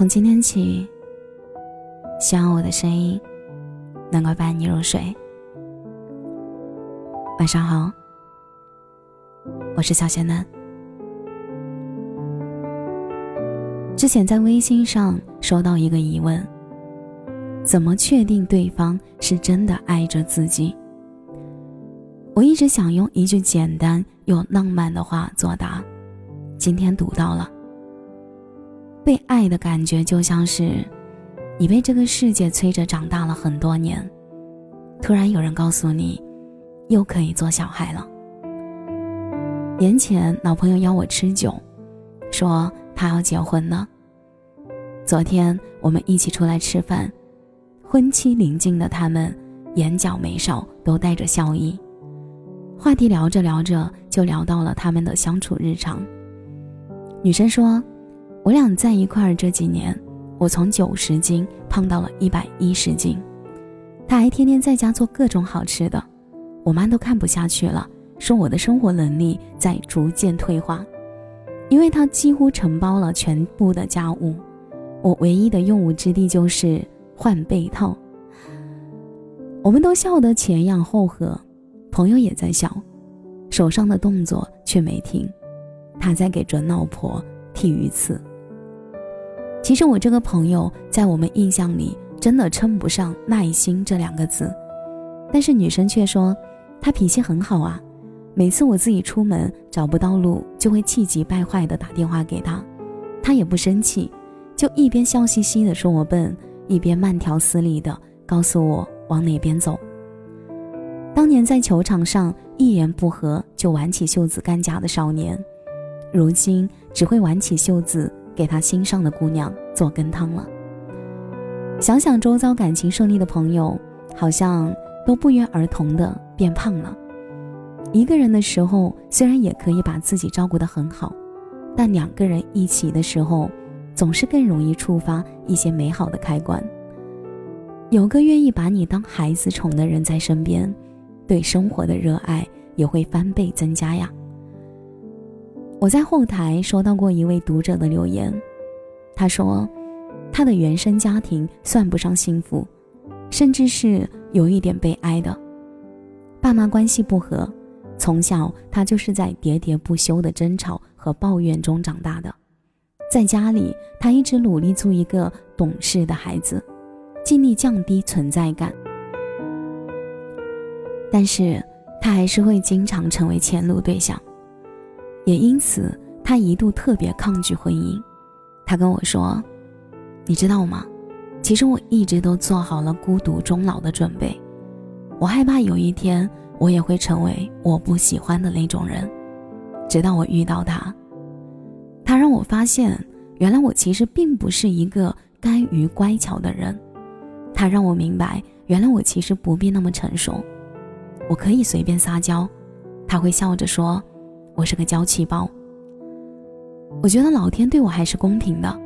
从今天起，希望我的声音能够伴你入睡。晚上好，我是小仙男。之前在微信上收到一个疑问：怎么确定对方是真的爱着自己？我一直想用一句简单又浪漫的话作答，今天读到了。被爱的感觉就像是，你被这个世界催着长大了很多年，突然有人告诉你，又可以做小孩了。年前老朋友邀我吃酒，说他要结婚了。昨天我们一起出来吃饭，婚期临近的他们，眼角眉梢都带着笑意。话题聊着聊着就聊到了他们的相处日常。女生说。我俩在一块儿这几年，我从九十斤胖到了一百一十斤，他还天天在家做各种好吃的，我妈都看不下去了，说我的生活能力在逐渐退化，因为他几乎承包了全部的家务，我唯一的用武之地就是换被套。我们都笑得前仰后合，朋友也在笑，手上的动作却没停，他在给准老婆剃鱼刺。其实我这个朋友在我们印象里真的称不上耐心这两个字，但是女生却说他脾气很好啊。每次我自己出门找不到路，就会气急败坏的打电话给他，他也不生气，就一边笑嘻嘻的说我笨，一边慢条斯理的告诉我往哪边走。当年在球场上一言不合就挽起袖子干架的少年，如今只会挽起袖子。给他心上的姑娘做羹汤了。想想周遭感情顺利的朋友，好像都不约而同的变胖了。一个人的时候，虽然也可以把自己照顾得很好，但两个人一起的时候，总是更容易触发一些美好的开关。有个愿意把你当孩子宠的人在身边，对生活的热爱也会翻倍增加呀。我在后台收到过一位读者的留言，他说，他的原生家庭算不上幸福，甚至是有一点悲哀的。爸妈关系不和，从小他就是在喋喋不休的争吵和抱怨中长大的。在家里，他一直努力做一个懂事的孩子，尽力降低存在感，但是他还是会经常成为迁怒对象。也因此，他一度特别抗拒婚姻。他跟我说：“你知道吗？其实我一直都做好了孤独终老的准备。我害怕有一天我也会成为我不喜欢的那种人。直到我遇到他，他让我发现，原来我其实并不是一个甘于乖巧的人。他让我明白，原来我其实不必那么成熟，我可以随便撒娇。他会笑着说。”我是个娇气包。我觉得老天对我还是公平的，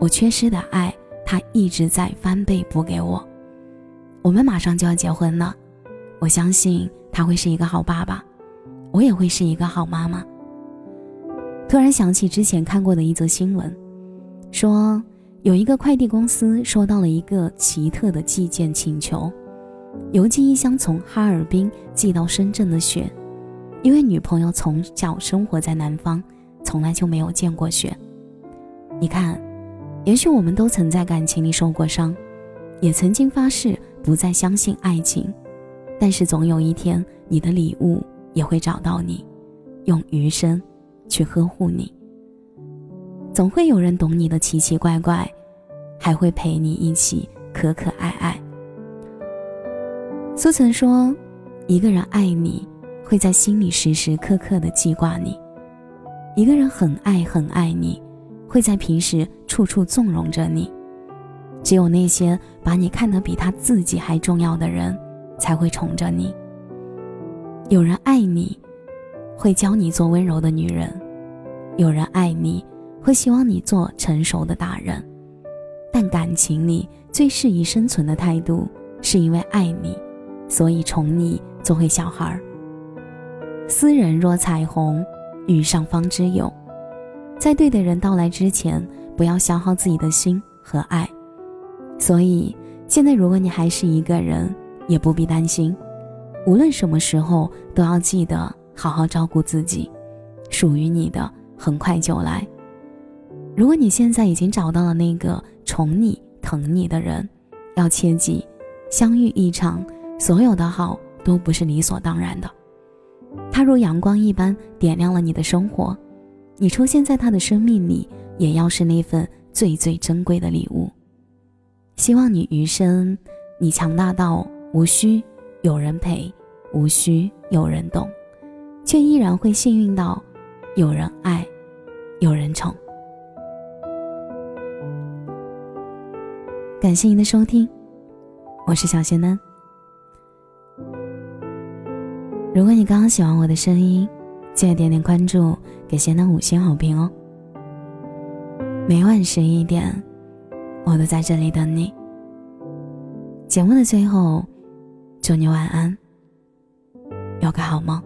我缺失的爱，他一直在翻倍补给我。我们马上就要结婚了，我相信他会是一个好爸爸，我也会是一个好妈妈。突然想起之前看过的一则新闻，说有一个快递公司收到了一个奇特的寄件请求，邮寄一箱从哈尔滨寄到深圳的雪。因为女朋友从小生活在南方，从来就没有见过雪。你看，也许我们都曾在感情里受过伤，也曾经发誓不再相信爱情，但是总有一天，你的礼物也会找到你，用余生去呵护你。总会有人懂你的奇奇怪怪，还会陪你一起可可爱爱。苏岑说：“一个人爱你。”会在心里时时刻刻的记挂你。一个人很爱很爱你，会在平时处处纵容着你。只有那些把你看得比他自己还重要的人，才会宠着你。有人爱你，会教你做温柔的女人；有人爱你，会希望你做成熟的大人。但感情里最适宜生存的态度，是因为爱你，所以宠你做回小孩儿。斯人若彩虹，遇上方知有。在对的人到来之前，不要消耗自己的心和爱。所以，现在如果你还是一个人，也不必担心，无论什么时候都要记得好好照顾自己，属于你的很快就来。如果你现在已经找到了那个宠你、疼你的人，要切记，相遇一场，所有的好都不是理所当然的。他如阳光一般点亮了你的生活，你出现在他的生命里，也要是那份最最珍贵的礼物。希望你余生，你强大到无需有人陪，无需有人懂，却依然会幸运到有人爱，有人宠。感谢您的收听，我是小仙嫩。如果你刚刚喜欢我的声音，记得点点关注，给仙嫩五星好评哦。每晚十一点，我都在这里等你。节目的最后，祝你晚安，有个好梦。